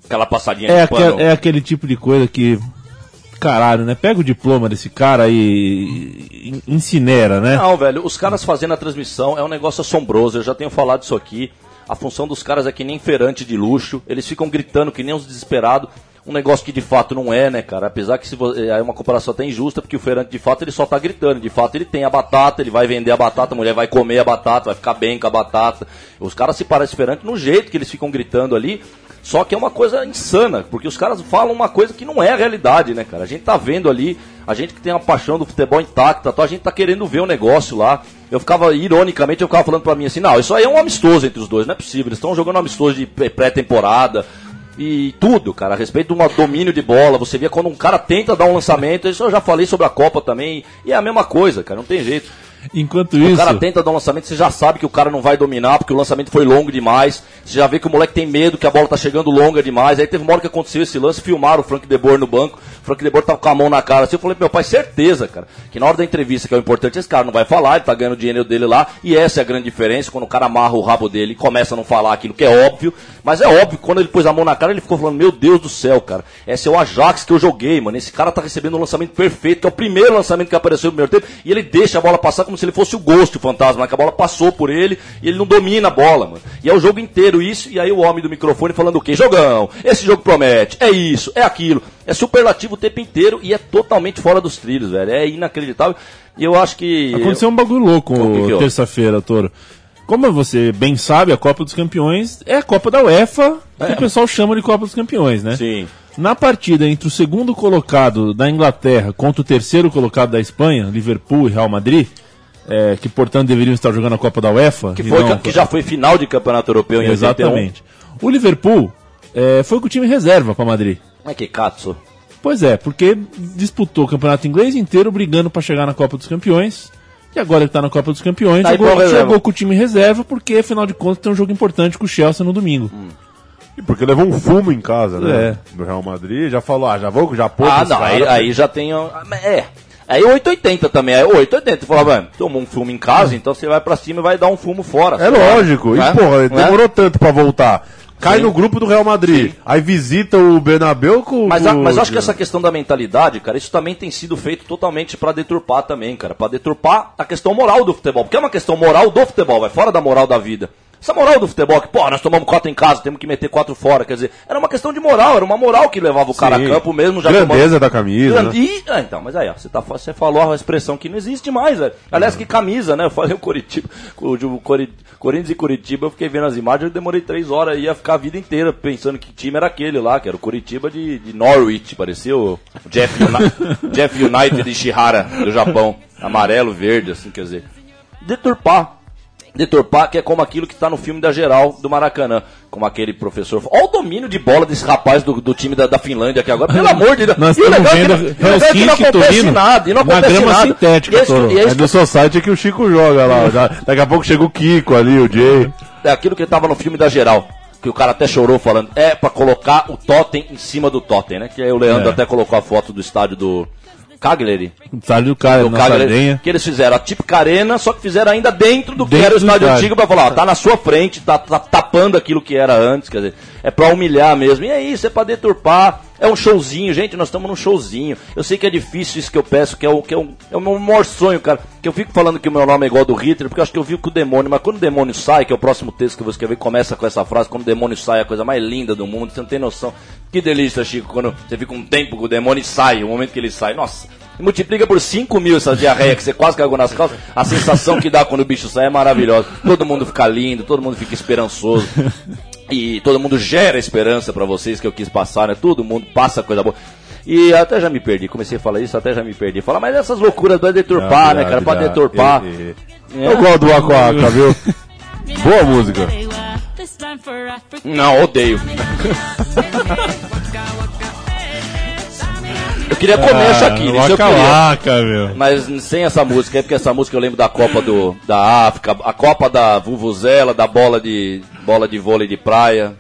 Aquela passadinha É, de pano. é aquele tipo de coisa que, caralho, né? Pega o diploma desse cara e incinera, né? Não, velho, os caras fazendo a transmissão é um negócio assombroso, eu já tenho falado isso aqui. A função dos caras é que nem feirante de luxo, eles ficam gritando que nem uns desesperados. Um negócio que de fato não é, né, cara? Apesar que se vo- é uma comparação até injusta, porque o feirante de fato ele só tá gritando. De fato ele tem a batata, ele vai vender a batata, a mulher vai comer a batata, vai ficar bem com a batata. Os caras se parecem feirante no jeito que eles ficam gritando ali. Só que é uma coisa insana, porque os caras falam uma coisa que não é a realidade, né, cara? A gente tá vendo ali, a gente que tem a paixão do futebol intacta, tá, a gente tá querendo ver o negócio lá. Eu ficava, ironicamente, eu ficava falando pra mim assim, não, isso aí é um amistoso entre os dois, não é possível. Eles estão jogando um amistoso de pré- pré-temporada e tudo, cara, a respeito de um domínio de bola. Você vê quando um cara tenta dar um lançamento, isso eu já falei sobre a Copa também, e é a mesma coisa, cara, não tem jeito. Enquanto O isso, cara tenta dar um lançamento, você já sabe que o cara não vai dominar, porque o lançamento foi longo demais. Você já vê que o moleque tem medo, que a bola tá chegando longa demais. Aí teve uma hora que aconteceu esse lance, filmaram o Frank De Boer no banco. O Frank De Boer tava com a mão na cara assim. Eu falei, meu pai, certeza, cara, que na hora da entrevista, que é o importante, esse cara não vai falar, ele tá ganhando o dinheiro dele lá. E essa é a grande diferença, quando o cara amarra o rabo dele e começa a não falar aquilo que é óbvio. Mas é óbvio, quando ele pôs a mão na cara, ele ficou falando, meu Deus do céu, cara, esse é o Ajax que eu joguei, mano. Esse cara tá recebendo um lançamento perfeito, que é o primeiro lançamento que apareceu no primeiro tempo, e ele deixa a bola passar como se ele fosse o Ghost, o fantasma, né? que a bola passou por ele e ele não domina a bola, mano. E é o jogo inteiro isso, e aí o homem do microfone falando o quê? Jogão, esse jogo promete, é isso, é aquilo. É superlativo o tempo inteiro e é totalmente fora dos trilhos, velho. É inacreditável. E eu acho que. Aconteceu um bagulho louco terça-feira, Toro. Como você bem sabe, a Copa dos Campeões é a Copa da UEFA, que É. o pessoal chama de Copa dos Campeões, né? Sim. Na partida entre o segundo colocado da Inglaterra contra o terceiro colocado da Espanha, Liverpool e Real Madrid, é, que portanto deveriam estar jogando a Copa da UEFA. Que, foi, não- que já foi final de campeonato europeu em 81. Exatamente. O Liverpool é, foi com o time reserva para Madrid. Mas que katsu. Pois é, porque disputou o campeonato inglês inteiro brigando para chegar na Copa dos Campeões. E agora ele tá na Copa dos Campeões, Tá reserva. jogou com o time reserva, porque afinal de contas tem um jogo importante com o Chelsea no domingo. E porque levou um fumo em casa, né? É. Do Real Madrid, já falou, ah, já vou, já pôs Ah, não, aí, cara. aí já tem. É. Aí 880 também, é 880. Fala, mano, tomou um fumo em casa, então você vai pra cima e vai dar um fumo fora. É lógico. E, Né? porra, Né? demorou tanto pra voltar. Cai Sim. no grupo do Real Madrid. Aí visita o Bernabéu com Mas, a- mas acho que essa questão da mentalidade, cara, isso também tem sido feito totalmente pra deturpar também, cara. Pra deturpar a questão moral do futebol. Porque é uma questão moral do futebol, vai fora da moral da vida. Essa moral do futebol, que, pô, nós tomamos quatro em casa, temos que meter quatro fora. Quer dizer, era uma questão de moral, era uma moral que levava o cara Sim. a campo mesmo já Grandeza tomando- da camisa, né? E- ah, então, mas aí, ó, você, tá, você falou a expressão que não existe mais, velho. Aliás, que camisa, né? Eu falei o Coritiba, o, o Cori- Corinthians e Curitiba, eu fiquei vendo as imagens, eu demorei três horas, ia ficar a vida inteira pensando que time era aquele lá, que era o Curitiba de, de Norwich, parecia o Jeff, Uni- Jeff United de Shihara, do Japão. Amarelo, verde, assim, quer dizer. Deturpar. Deturpar, que é como aquilo que tá no filme da geral do Maracanã. Como aquele professor. Olha o domínio de bola desse rapaz do, do time da, da Finlândia aqui agora. Pelo amor de Deus. Nós E o é que vendo não- e o legal é que não acontece Torino nada. E não na acontece grama nada. sintética, esse que- esse É do Society que o Chico joga lá. Já- daqui a pouco chega o Kiko ali, o Jay. É aquilo que tava no filme da geral. Que o cara até chorou falando. É pra colocar o totem em cima do totem, né? Que aí o Leandro É. até colocou a foto do estádio do Cagliari. Estádio do cara, do Cagliari, que eles fizeram a típica arena, só que fizeram ainda dentro do que Dentro era o estádio estádio. antigo pra falar, ó, tá na sua frente, tá, tá tapando aquilo que era antes, quer dizer, é pra humilhar mesmo. E é isso, é pra deturpar. É um showzinho, gente, nós estamos num showzinho. Eu sei que é difícil isso que eu peço, que é o, que é o, é o meu maior sonho, cara. Que eu fico falando que o meu nome é igual ao do Hitler, porque eu acho que eu vi com o demônio, mas quando o demônio sai, que é o próximo texto que eu vou escrever, começa com essa frase, quando o demônio sai é a coisa mais linda do mundo, você não tem noção. Que delícia, Chico, quando você fica um tempo com o demônio e sai, o momento que ele sai. Nossa, multiplica por 5 mil essa diarreia que você quase cagou nas calças. A sensação que dá quando o bicho sai é maravilhosa. Todo mundo fica lindo, todo mundo fica esperançoso. E todo mundo gera esperança pra vocês que eu quis passar, né? Todo mundo passa coisa boa. E até já me perdi, comecei a falar isso, até já me perdi. Falar, mas essas loucuras vai deturpar, Não, né, cara? Pra deturpar. e- e- É. Eu gosto do Waka, viu? Boa música. Não, odeio. Eu queria comer a Shakira, isso eu queria. Waka, meu. Mas sem essa música, é porque essa música eu lembro da Copa do, da África, a Copa da Vuvuzela, da bola de, bola de vôlei de praia.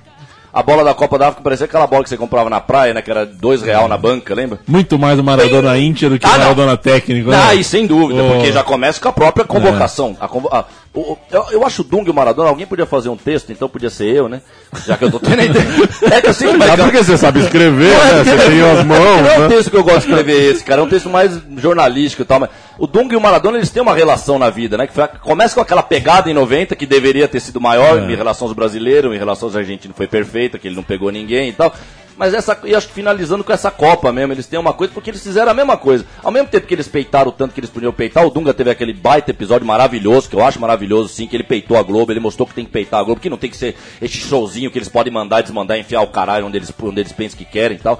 A bola da Copa da África parecia aquela bola que você comprava na praia, né? Que era dois real na banca, lembra? Muito mais o Maradona Íntia do que o Ah, não. Maradona técnico. né? Ah, e sem dúvida, Oh. porque já começa com a própria convocação. A convo- a- o- eu, eu acho o Dung e o Maradona, alguém podia fazer um texto, então podia ser eu, né? Já que eu tô tendo a ideia. É que eu sempre Já porque você sabe escrever, Não é né? porque- Você tem as mãos, Não é um né? texto que eu gosto de escrever esse, cara. É um texto mais jornalístico e tal. Mas o Dung e o Maradona, eles têm uma relação na vida, né? Que foi- começa com aquela pegada em 90, que deveria ter sido maior É. em relação aos brasileiros, em relação aos argentinos foi perfeita, que ele não pegou ninguém e tal. Mas essa, e acho que finalizando com essa Copa mesmo, eles têm uma coisa, porque eles fizeram a mesma coisa. Ao mesmo tempo que eles peitaram o tanto que eles podiam peitar, o Dunga teve aquele baita episódio maravilhoso, que eu acho maravilhoso, sim, que ele peitou a Globo, ele mostrou que tem que peitar a Globo, que não tem que ser esse showzinho que eles podem mandar, desmandar, enfiar o caralho onde eles, onde eles pensam que querem e tal.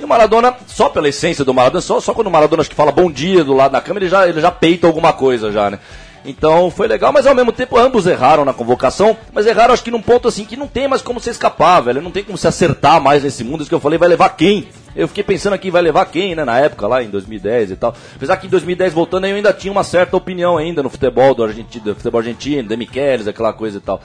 E o Maradona, só pela essência do Maradona, só, só quando o Maradona acho que fala bom dia do lado da câmera, ele já, ele já peita alguma coisa já, né? Então foi legal, mas ao mesmo tempo ambos erraram na convocação, mas erraram acho que num ponto assim que não tem mais como se escapar, velho. Não tem como se acertar mais nesse mundo. Isso que eu falei, vai levar quem? Eu fiquei pensando aqui, vai levar quem, né, na época, lá em 2010 e tal. Apesar que em 2010, voltando, eu ainda tinha uma certa opinião ainda no futebol do, argentino, do futebol argentino, de Michelis, aquela coisa e tal.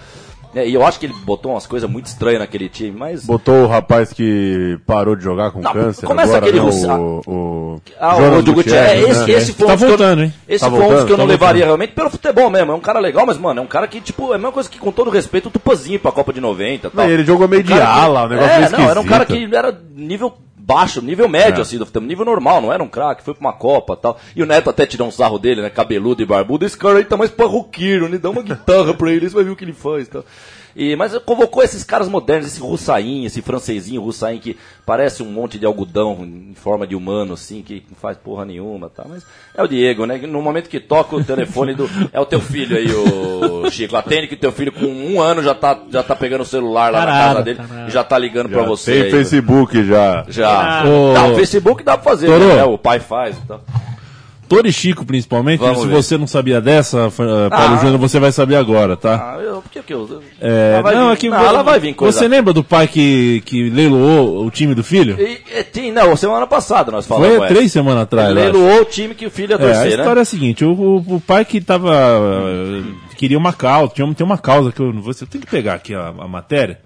É, e eu acho que ele botou umas coisas muito estranhas naquele time, mas... Botou o rapaz que parou de jogar com Não, câncer começa agora, aquele né? russa- o, o, Ah, o Diogo Gutierrez, Gutierrez. Esse, né? esse foi Tá um dos que eu- voltando, hein? Esse Tá foi um dos voltando, que eu não tá levaria voltando. realmente pelo futebol mesmo. É um cara legal, mas, mano, é um cara que, tipo, é a mesma coisa que, com todo respeito, o Tupazinho pra Copa de 90 e tal. Não, ele jogou meio de Um cara que- ala, o negócio É, não, era um cara que era nível baixo, nível médio, É. assim, do futebol, nível normal, não era um craque, foi pra uma Copa e tal. E o Neto até tirou um sarro dele, né, cabeludo e barbudo. Esse cara aí tá mais parroqueiro, né, dá uma guitarra pra ele, você vai ver o que ele faz e tal. E, mas convocou esses caras modernos, esse russainho, esse francesinho russainho que parece um monte de algodão em forma de humano, assim, que não faz porra nenhuma, tá? Mas é o Diego, né? No momento que toca o telefone do. É o teu filho aí, o Chico. Atende que teu filho com um ano já tá, já tá pegando o celular lá na casa dele caralho. e já tá ligando pra Já você. Tem aí, Facebook já. Já. Ô, Tá, o Facebook dá pra fazer, né? O pai faz e tal. Tori Chico, principalmente. Vamos se ver. você não sabia dessa, uh, Paulo Ah. Júnior, você vai saber agora, tá? Ah, eu, por que que eu. É, Ela vai não, vir- é que não, ela vai vir coisa. Você lembra do pai que, que leiloou o time do filho? E, e, tem- não, semana passada nós falamos. Foi três semanas atrás. Ele leiloou o time que o filho ia É, a torcer, né? história é a seguinte, o, o- o pai que tava. uh, queria uma causa, tinha, tem uma causa que eu não vou. Eu tenho que pegar aqui a, a matéria.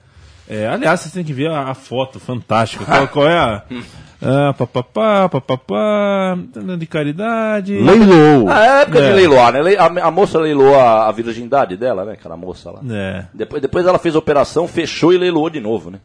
É, aliás, vocês têm que ver a, a foto fantástica. Qual, qual é a. Ah, papapá, papapá, de caridade. Leilou. É época É. de leiloar, né? A, a moça leiloou a, a virgindade dela, né? Aquela moça lá. É. Depois, depois ela fez a operação, fechou e leiloou de novo, né?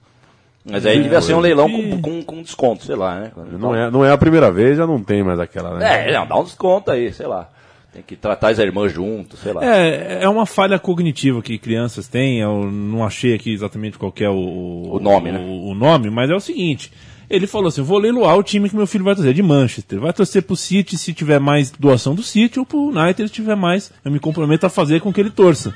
Mas aí devia ser um leilão com, com, com desconto, sei lá, né? Não é, não é a primeira vez, já não tem mais aquela, né? É, não, dá um desconto aí, sei lá. Tem que tratar as irmãs junto, sei lá. É, é uma falha cognitiva que crianças têm. Eu não achei aqui exatamente qual que é o, O nome, né? o, o nome, mas é o seguinte. Ele falou assim: vou leiloar o time que meu filho vai torcer, de Manchester. Vai torcer pro City se tiver mais doação do City, ou pro United se tiver mais. Eu me comprometo a fazer com que ele torça.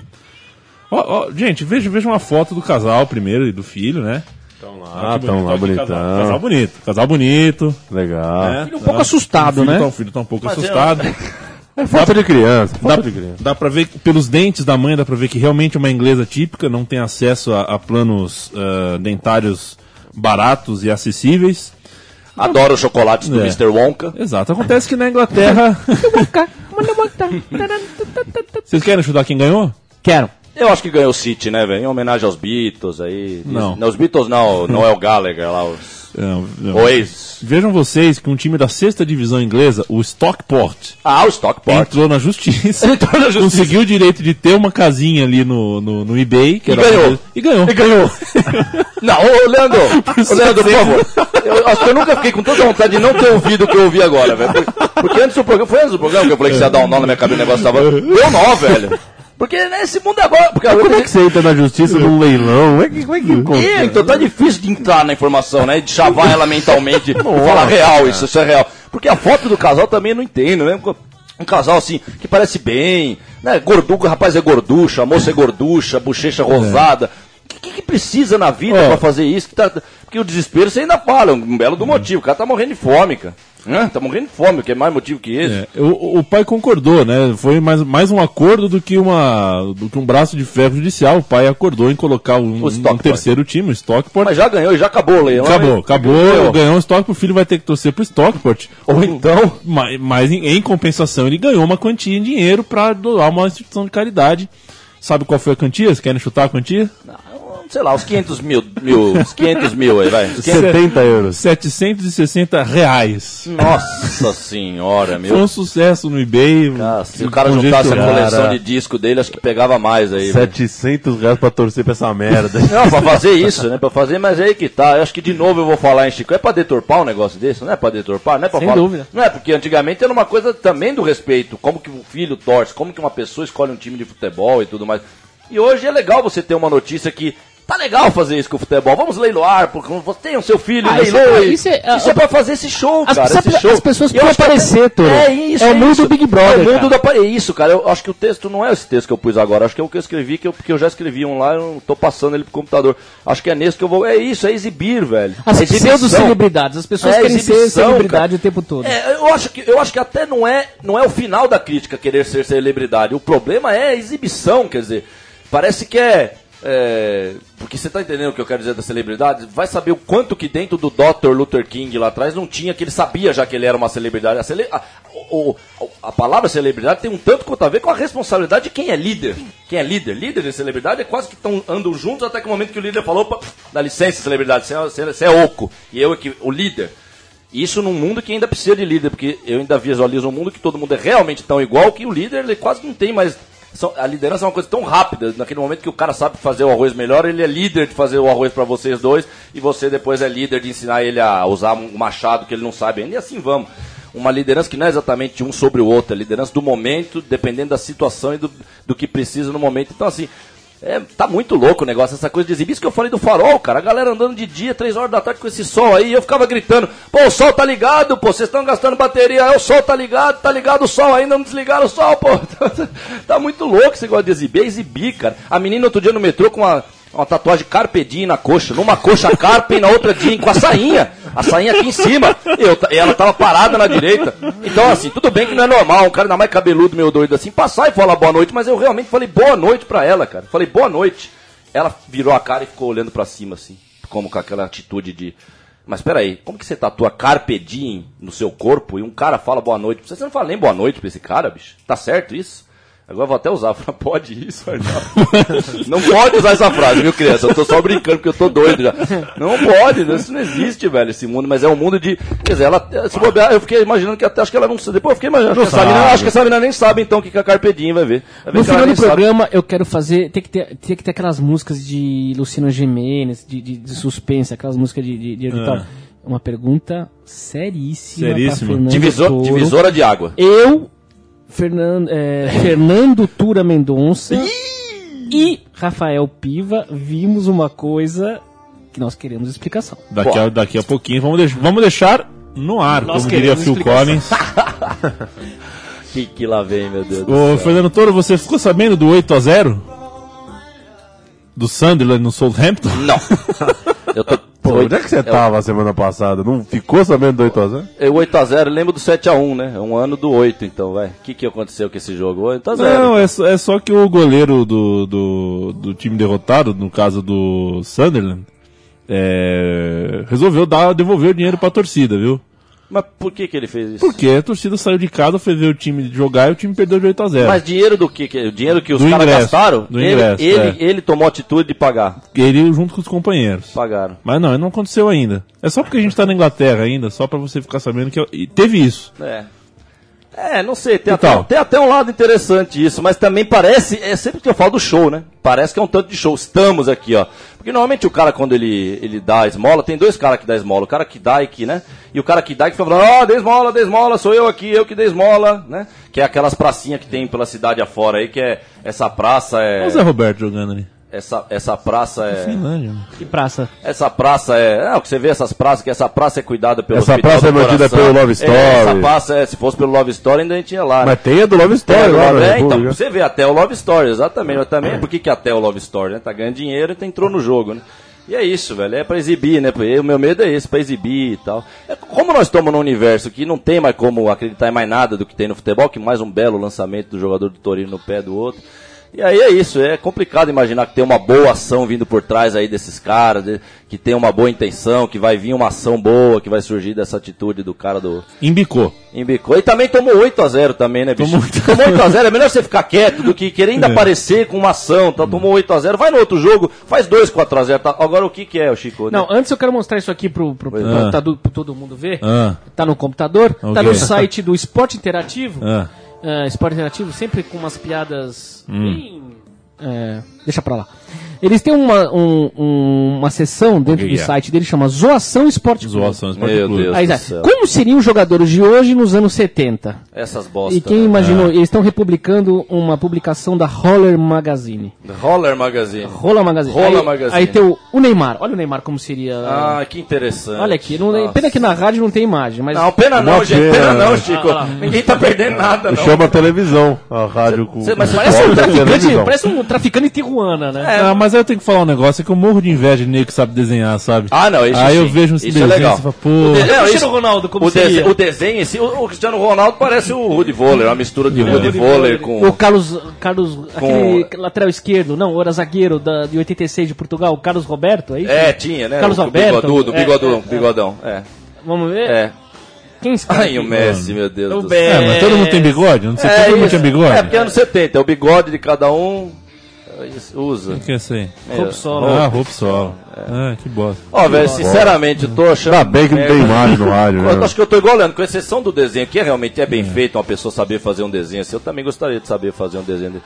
Ó, ó, gente, veja, veja uma foto do casal primeiro e do filho, né? Estão Ah, tão lá, Casal, bonitão. casal bonito, casal bonito. Legal. né? Filho um pouco assustado, o filho né? Tá, o filho tá um pouco Mas eu- assustado. É falta de criança. Dá, de criança. dá pra ver que pelos dentes da mãe, dá pra ver que realmente é uma inglesa típica, não tem acesso a, a planos ah, dentários baratos e acessíveis. Adoro os chocolates do É. Mr. Wonka. Exato. Acontece que na Inglaterra. Vocês querem chutar quem ganhou? Quero. Eu acho que ganhou o City, né, velho? Em homenagem aos Beatles aí. Não. Não, os Beatles não, não é o Gallagher lá, os. Não, não. Oasis. Vejam vocês que um time da sexta divisão inglesa, o Stockport, Ah, o Stockport. entrou na justiça, Entrou na justiça. conseguiu o direito de ter uma casinha ali no, no, no eBay. Que E ganhou. E ganhou. E ganhou. não, ô Leandro, ô Leandro, por favor. Eu acho que eu nunca fiquei com tanta vontade de não ter ouvido o que eu ouvi agora, velho. Por- Porque antes do programa, foi antes do programa que eu falei que você ia dar um nó na minha cabeça, o negócio tava. Deu nó, velho. Porque nesse mundo agora. Porque Como é que você entra na justiça num leilão? Como é que, como é que? É, então tá difícil de entrar na informação, né? De chavar ela mentalmente. falar real, isso, isso é real. Porque a foto do casal também não entendo, né? Um casal assim, que parece bem, né? Gorduco, o rapaz é gorducha, a moça é gorducha, bochecha rosada. O que, que precisa na vida Ó. pra fazer isso? Que tá- porque o desespero você ainda fala, um belo do motivo. O cara tá morrendo de fome, cara. Né? Tá morrendo de fome, que é mais motivo que esse. É, o, o pai concordou, né? Foi mais, mais um acordo do que, uma, do que um braço de ferro judicial. O pai acordou em colocar um, O um terceiro time, o Stockport. Mas já ganhou, já acabou o leilão. Acabou, né? acabou, Ganhou. ganhou um Stockport, o filho vai ter que torcer pro Stockport. Ou então. Mas, mas em, em compensação, ele ganhou uma quantia em dinheiro para doar uma instituição de caridade. Sabe qual foi a quantia? Vocês querem chutar a quantia? Não, sei lá, uns 500 mil, mil uns 500 mil aí, vai. Uns 500 70 euros. 760 reais. Nossa senhora, meu. Foi um sucesso no eBay. Ah, se o cara juntasse a coleção de disco dele, acho que pegava mais aí. velho. 700 reais pra torcer pra essa merda. Não, pra fazer isso, né? Pra fazer, mas é aí que tá. Eu acho que de novo eu vou falar em Chico. É pra deturpar um negócio desse? Não é pra deturpar? Não é pra Sem falar. dúvida. Não é, porque antigamente era uma coisa também do respeito. Como que o filho torce, como que uma pessoa escolhe um time de futebol e tudo mais. E hoje é legal você ter uma notícia que. Tá legal fazer isso com o futebol. Vamos leiloar, porque você tem o seu filho, Ah, isso leiloe. é- isso é- isso é pra fazer esse show, As- cara. esse show. as pessoas precisam acho que aparecer, Toro. É isso, É o mundo isso. do Big Brother, É o mundo do apa- é isso, cara. Eu acho que o texto não é esse texto que eu pus agora. Acho que é o que eu escrevi, que eu, porque eu já escrevi um lá, eu tô passando ele pro computador. Acho que é nesse que eu vou. É isso, é exibir, velho. As É pseudo-celebridade. As pessoas É querem ser celebridade cara. o tempo todo. É, eu acho que eu acho que até não é não é o final da crítica querer ser celebridade. O problema é a exibição, quer dizer, parece que é, é, porque você tá entendendo o que eu quero dizer da celebridade? Vai saber o quanto que dentro do Dr. Luther King lá atrás não tinha que ele sabia já que ele era uma celebridade. A, cele, a, a palavra celebridade tem um tanto quanto a ver com a responsabilidade de quem é líder. Quem é líder, líder e celebridade é quase que tão, andam juntos até que o momento que o líder falou, opa, dá licença, celebridade, você é, é- é oco. E eu aqui, o líder. Isso num mundo que ainda precisa de líder, porque eu ainda visualizo um mundo que todo mundo é realmente tão igual que o líder ele quase não tem mais. A liderança é uma coisa tão rápida, naquele momento que o cara sabe fazer o arroz melhor, ele é líder de fazer o arroz para vocês dois, e você depois é líder de ensinar ele a usar um machado que ele não sabe ainda, e assim vamos. Uma liderança que não é exatamente um sobre o outro, é liderança do momento, dependendo da situação e do, do que precisa no momento. Então, assim, é, tá muito louco o negócio, essa coisa de exibir. Isso que eu falei do farol, cara. A galera andando de dia, três horas da tarde com esse sol aí. Eu ficava gritando: pô, o sol tá ligado, pô, vocês estão gastando bateria. É, o sol tá ligado, tá ligado o sol ainda, não desligaram o sol, pô. tá muito louco esse negócio de exibir. É exibir, cara. A menina outro dia no metrô com uma. Uma tatuagem Carpe Diem na coxa, numa coxa Carpe e na outra Diem, com a sainha, a sainha aqui em cima, eu, e ela tava parada na direita. Então, assim, tudo bem que não é normal, um cara ainda mais cabeludo, meio doido assim, passar e falar boa noite, mas eu realmente falei boa noite pra ela, cara. Falei boa noite. Ela virou a cara e ficou olhando pra cima, assim, como com aquela atitude de. Mas peraí, como que você tatua Carpe Diem no seu corpo e um cara fala boa noite? Você não fala nem boa noite pra esse cara, bicho? Tá certo isso? Agora eu vou até usar. Falar, Pode isso, Arnaldo? Não pode usar essa frase, viu, criança? Eu tô só brincando porque eu tô doido já. Não pode, isso não existe, velho, esse mundo. Mas é um mundo de. Quer dizer, ela. Se bobear, eu fiquei imaginando que até acho que ela não sabe. Depois eu fiquei imaginando. Acho que, essa sabe. menina, acho que essa menina nem sabe então o que que é Carpe Diem, vai ver. Vai ver No final do sabe. programa, eu quero fazer. Tem que ter, tem que ter aquelas músicas de Luciano Gimenez, de, de, de suspense, aquelas músicas de, de, de auditório. Uma pergunta seríssima. Seríssima. Divisor- Toro. divisora de água. Eu, Fernando, é, Fernando Tura Mendonça e Rafael Piva vimos uma coisa que nós queremos explicação. Daqui a, daqui a pouquinho vamos, deix- vamos deixar no ar, Nós como diria Phil explicação. Collins. Que, que lá vem, meu Deus do Ô, céu. Fernando Toro, você ficou sabendo do 8 a 0 Do Sunderland no Southampton? Não. Eu tô. Pô, onde é que você tava semana passada? Não ficou sabendo do 8x0? É 8x0, lembro do 7x1, né? É um ano do 8, então, vai. O que, que aconteceu com esse jogo? 8x0. Não, é só, é só que o goleiro do, do, do time derrotado, no caso do Sunderland, é, resolveu dar, devolver o dinheiro pra torcida, viu? Mas por que, que ele fez isso? Porque a torcida saiu de casa, foi ver o time jogar e o time perdeu de 8 a 0 Mas dinheiro do que? O dinheiro que os caras gastaram? do ele, ingresso, ele, é. ele tomou a atitude de pagar. Ele junto com os companheiros. Pagaram. Mas não, não aconteceu ainda. É só porque a gente tá na Inglaterra ainda, só pra você ficar sabendo que e teve isso. É. É, não sei, tem, Então. até, tem até um lado interessante isso, mas também parece, é sempre que eu falo do show, né? Parece que é um tanto de show. Estamos aqui, ó. Porque normalmente o cara, quando ele, ele dá a esmola, tem dois caras que dá esmola. O cara que dá e que, né? E o cara que dá e que fica falando, ó, dê esmola, dê esmola, sou eu aqui, eu que dei esmola, né? Que é aquelas pracinhas que tem pela cidade afora aí, que é, essa praça é... Olha o Zé Roberto jogando ali. Essa, essa praça é... Finlândia. Que praça? Essa praça é. É, o que você vê essas praças, que essa praça é cuidada pelo Essa praça é mantida pelo Love Story. É, essa praça, é, se fosse pelo Love Story, ainda a gente ia lá. né? Mas tem a do Love Story É, lá, Love- na é, então, você vê até o Love Story, exatamente. Mas também, por que, que até o Love Story, né? Tá ganhando dinheiro e entrou no jogo, né? E é isso, velho. É pra exibir, né? O meu medo é esse, pra exibir e tal. É, como nós estamos num universo que não tem mais como acreditar em mais nada do que tem no futebol, que mais um belo lançamento do jogador do Torino no pé do outro. E aí é isso, é complicado imaginar que tem uma boa ação vindo por trás aí desses caras, de- que tem uma boa intenção, que vai vir uma ação boa, que vai surgir dessa atitude do cara do. Embicou. Embicou. E também tomou 8x0 também, né, bicho? Tomou 8x0, é melhor você ficar quieto do que querer ainda É. aparecer com uma ação. Tá? Tomou 8x0, vai no outro jogo, faz 2 4x0. Tá? Agora o que que é, o Chico? Não, antes eu quero mostrar isso aqui pro, pro, tá do- pra todo mundo ver. Ah. Tá no computador, tá Ok. no site do Esporte Interativo. Ah. Ah, Esporte Interativo, sempre com umas piadas Hum. bem. é, deixa pra lá. Eles têm uma, um- um- uma seção dentro do é? site deles chama Zoação Esporte Clube. Zoação Esporte Meu Clube. Deus Aí, do céu. Como seriam os jogadores de hoje nos anos 70? Essas bostas. E quem né? imaginou? É. Eles estão republicando uma publicação da Roller Magazine. Roller Magazine. Roller Magazine. Roller aí, Magazine. Aí tem o, o Neymar. Olha o Neymar como seria. Ah, que interessante. Olha aqui, não, Nossa. pena que na rádio não tem imagem, mas. Não, pena não, gente. pena, Pena não? Chico. Ah. Ninguém tá perdendo nada, não. Chama a televisão, a rádio com. Cê- mas Parece um, parece um traficante em Tijuana, né? Ah, mas aí eu tenho que falar um negócio, é que eu morro de inveja de nego que sabe desenhar, sabe? Ah, não, isso Aí eu sim. vejo uns Isso é desenhos legal. e falo, pô... O de- o Não, Cristiano isso- Ronaldo, como o, o desenho em si, o, o Cristiano Ronaldo parece o Rudy Voller, uma mistura de Rudy Voller com. O Carlos, Carlos aquele lateral esquerdo, não, era zagueiro da, de 86 de Portugal, o Carlos Roberto, é isso? É, tinha, né? Carlos o, Alberto. O bigodudo, é, bigodão, é, é. bigodão. É. Vamos ver? É. Quem escreve? Ai, o Messi, meu Deus O do céu. É, mas todo mundo tem bigode? Não sei se É, todo mundo tinha bigode. É, porque é anos 70, é o bigode de cada um. É Usa. O que é isso aí? Roupa solo. Ah, roupa solo. Ah, que bosta. Ó, velho, sinceramente, eu tô achando. Ainda bem que não tem imagem no rádio, Eu né? acho que eu tô igual Leandro, com exceção do desenho, que realmente é bem feito, uma pessoa saber fazer um desenho assim. Eu também gostaria de saber fazer um desenho. de-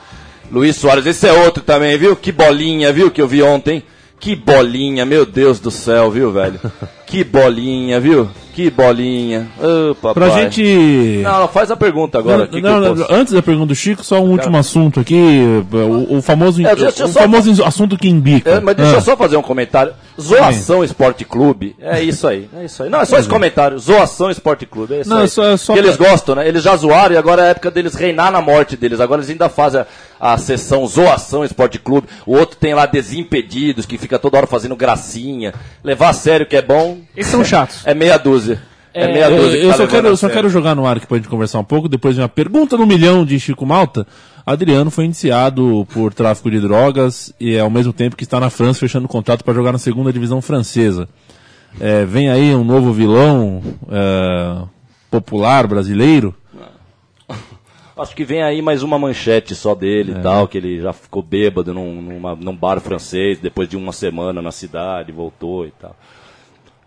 Luiz Soares, esse é outro também, viu? Que bolinha, viu? Que eu vi ontem. Que bolinha, meu Deus do céu, viu, velho? Que bolinha, viu? Que bolinha. Ô, papai. Pra gente... Não, não, faz a pergunta agora. Não, que que não, não, posso- antes da pergunta do Chico, só um último assunto aqui. O, o famoso, É, o só- famoso assunto que embica. É, mas deixa Ah. eu só fazer um comentário. Zoação Esporte Clube. É isso aí. É isso aí. Não, é só esse comentário. Zoação Esporte Clube. É isso Não, aí. é só- é só que eles gostam, né? Eles já zoaram e agora é a época deles reinar na morte deles. Agora eles ainda fazem a, a sessão Zoação Esporte Clube. O outro tem lá Desimpedidos, que fica toda hora fazendo gracinha. Levar a sério que é bom. Esses são chatos. É meia dúzia. É, É, meia Eu, dúzia. que eu tá só, quero, eu só quero jogar no ar aqui pra gente conversar um pouco. Depois de uma pergunta no milhão de Chico Malta. Adriano foi indiciado por tráfico de drogas e ao mesmo tempo que está na França fechando contrato para jogar na segunda divisão francesa. É, vem aí um novo vilão é, popular brasileiro. Acho que vem aí mais uma manchete só dele É. e tal, que ele já ficou bêbado num, numa- num bar francês depois de uma semana na cidade, voltou e tal.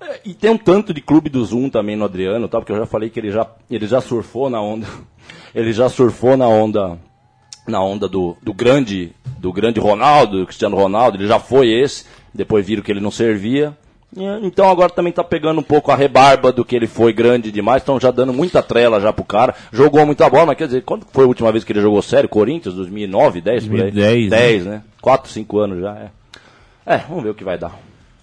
É, E tem um tanto de clube do Zoom também no Adriano, tá? Porque eu já falei que ele já, ele já surfou na onda. Ele já surfou na onda na onda do, do grande do grande Ronaldo, do Cristiano Ronaldo, ele já foi esse, depois viram que ele não servia. E, Então agora também tá pegando um pouco a rebarba do que ele foi grande demais, estão já dando muita trela já pro cara. Jogou muita bola, mas quer dizer, quando foi a última vez que ele jogou sério? Corinthians, 2009, 10 por aí? 2010, 10, né? 4, 5 anos já, é. É, vamos ver o que vai dar.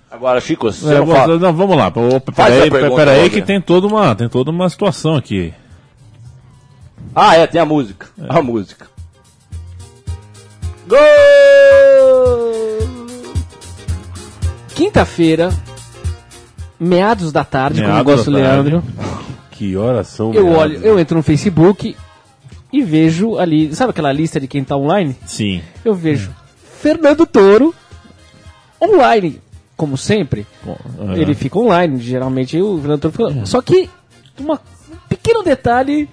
Agora, Chico, você É, não vou- fala... não, vamos lá. Peraí, peraí que né? tem toda, uma, tem toda uma situação aqui. Ah, é, tem a música. A música. Quinta-feira, meados da tarde, Meados como gosta o. Leandro. Que horas são? Eu meados? olho, eu entro no Facebook e vejo ali, sabe aquela lista de quem tá online? Sim. Eu vejo Fernando Toro online, como sempre. aham. Ele fica online, geralmente o Fernando Toro fica. Só que uma- um pequeno detalhe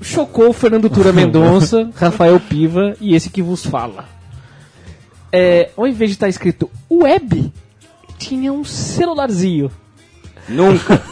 chocou o Fernando Tura Mendonça, Rafael Piva e esse que vos fala. É, ao invés de estar escrito web, tinha um celularzinho. Nunca.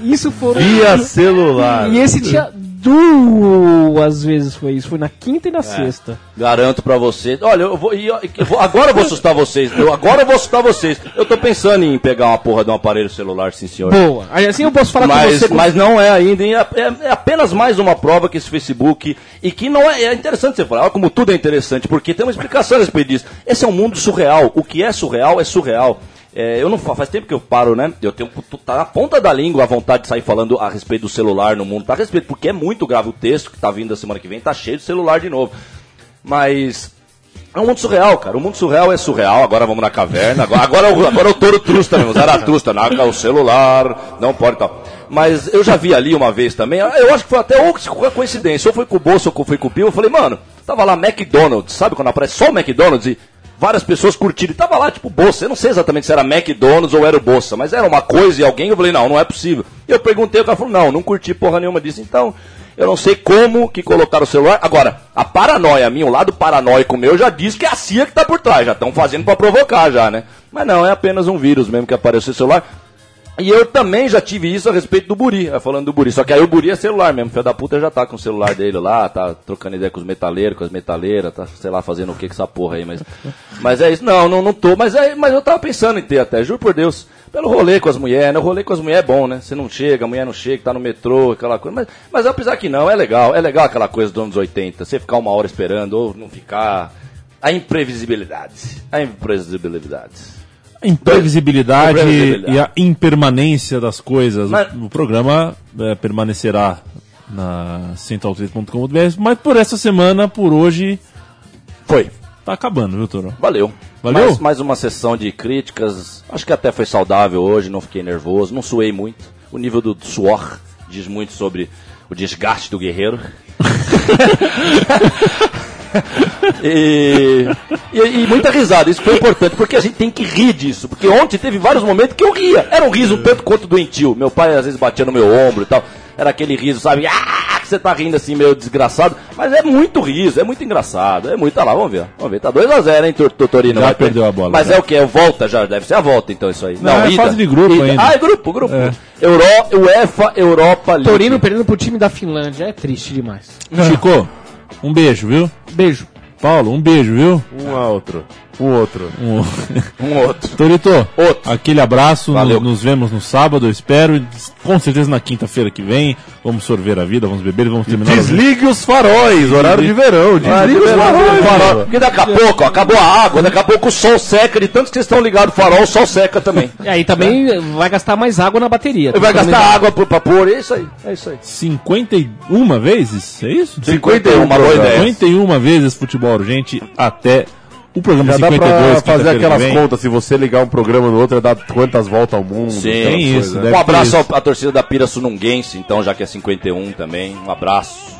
Isso foram. Via celular. E esse tinha duas vezes foi isso. Foi na quinta e na sexta. Garanto pra você. Olha, eu vou, eu- vou- agora eu vou assustar vocês. Eu, agora eu vou assustar vocês. Eu tô pensando em pegar uma porra de um aparelho celular, sim senhor. Boa. Aí assim eu posso falar com mas, você. com- mas não é ainda, é, é- é apenas mais uma prova que esse Facebook, e que não é, é interessante você falar, olha como tudo é interessante, porque tem uma explicação a respeito disso. Esse é um mundo surreal, o que é surreal é surreal. É, eu não fa- faz tempo que eu paro, né? Eu tenho tá na ponta da língua a vontade de sair falando a respeito do celular no mundo, tá a respeito, porque é muito grave o texto que tá vindo a semana que vem, tá cheio de celular de novo. Mas é um mundo surreal, cara. O mundo surreal é surreal. Agora vamos na caverna. Agora, agora, agora o touro trusta mesmo. Zaratrusta, naca o celular, não pode tal. Mas eu já vi ali uma vez também. Eu acho que foi até co- coincidência. Ou foi com o bolso ou foi com o Pio. Eu falei, mano, Tava lá McDonald's, sabe quando aparece só o McDonald's e várias pessoas curtiram. E tava lá, tipo, Bolsa. Eu não sei exatamente se era McDonald's ou era o Bolsa, mas era uma coisa e alguém, eu falei, não, não é possível. E eu perguntei, o cara falou, não, não curti porra nenhuma disso. Então, eu não sei como que colocaram o celular. Agora, a paranoia minha, o lado paranoico meu, já diz que é a CIA que tá por trás. Já estão fazendo pra provocar já, né? Mas não, é apenas um vírus mesmo que apareceu no celular. E eu também já tive isso a respeito do Buri, eh, falando do Buri. Só que aí o Buri é celular mesmo. Filho da puta já tá com o celular dele lá, tá trocando ideia com os metaleiros, com as metaleiras, tá, sei lá, fazendo o que com essa porra aí. Mas, mas é isso. Não, não, não tô. Mas, é, mas eu tava pensando em ter até, juro por Deus. Pelo rolê com as mulheres, né? O rolê com as mulheres é bom, né? Você não chega, a mulher não chega, tá no metrô, aquela coisa. Mas, mas apesar que não, é legal. É legal aquela coisa dos anos 80. Você ficar uma hora esperando ou não ficar. A imprevisibilidade. A imprevisibilidade. Imprevisibilidade Imprevisibilidade. e a impermanência das coisas. Mas- O, o programa é, permanecerá na central3.com.br, mas por essa semana, por hoje, Foi. tá acabando, viu, Toro? Valeu. Valeu? Mais, mais uma sessão de críticas. Acho que até foi saudável hoje, não fiquei nervoso, não suei muito. O nível do suor diz muito sobre o desgaste do guerreiro. e, e, e muita risada, isso foi importante, porque a gente tem que rir disso. Porque ontem teve vários momentos que eu ria. Era um riso tanto quanto doentio. Meu pai às vezes batia no meu ombro e tal. Era aquele riso, sabe? Ah, que você tá rindo assim, meio desgraçado. Mas é muito riso, é muito engraçado. É muito. Tá lá, vamos ver. Vamos ver. Tá 2x0, hein, Tor- Tortorino? Já perdeu a bola, Mas né? é o que? É volta já? Deve ser a volta, então, isso aí. Não, é ida. fase de grupo Ida. ainda. Ah, é grupo, grupo. É. Euro, UEFA, Europa League. Torino perdendo pro time da Finlândia. É triste demais. Chico, um beijo, viu? Beijo. Paulo, um beijo, viu? Um a outro. Um outro. Um... Um outro. Torito, Outro. aquele abraço, Valeu. no- nos vemos no sábado, eu espero. e Com certeza na quinta-feira que vem. Vamos sorver a vida, vamos beber, vamos terminar. Desligue os faróis, horário de verão. Desligue os faróis. Farol. Porque daqui a pouco, ó, acabou a água, daqui a pouco o sol seca, de tanto que vocês estão ligados o farol, o sol seca também. E aí também vai gastar mais água na bateria. Vai gastar água pro- pra pôr, é isso aí, é isso aí. 51 vezes? É isso? 51, uma boa ideia. 51 vezes futebol urgente até o programa Já dá 52. pra fazer aquelas contas, se você ligar um programa no outro, é dar quantas voltas ao mundo. Sim, isso, né? Um abraço à torcida da Pira Sununguense, então, já que é 51 também. Um abraço.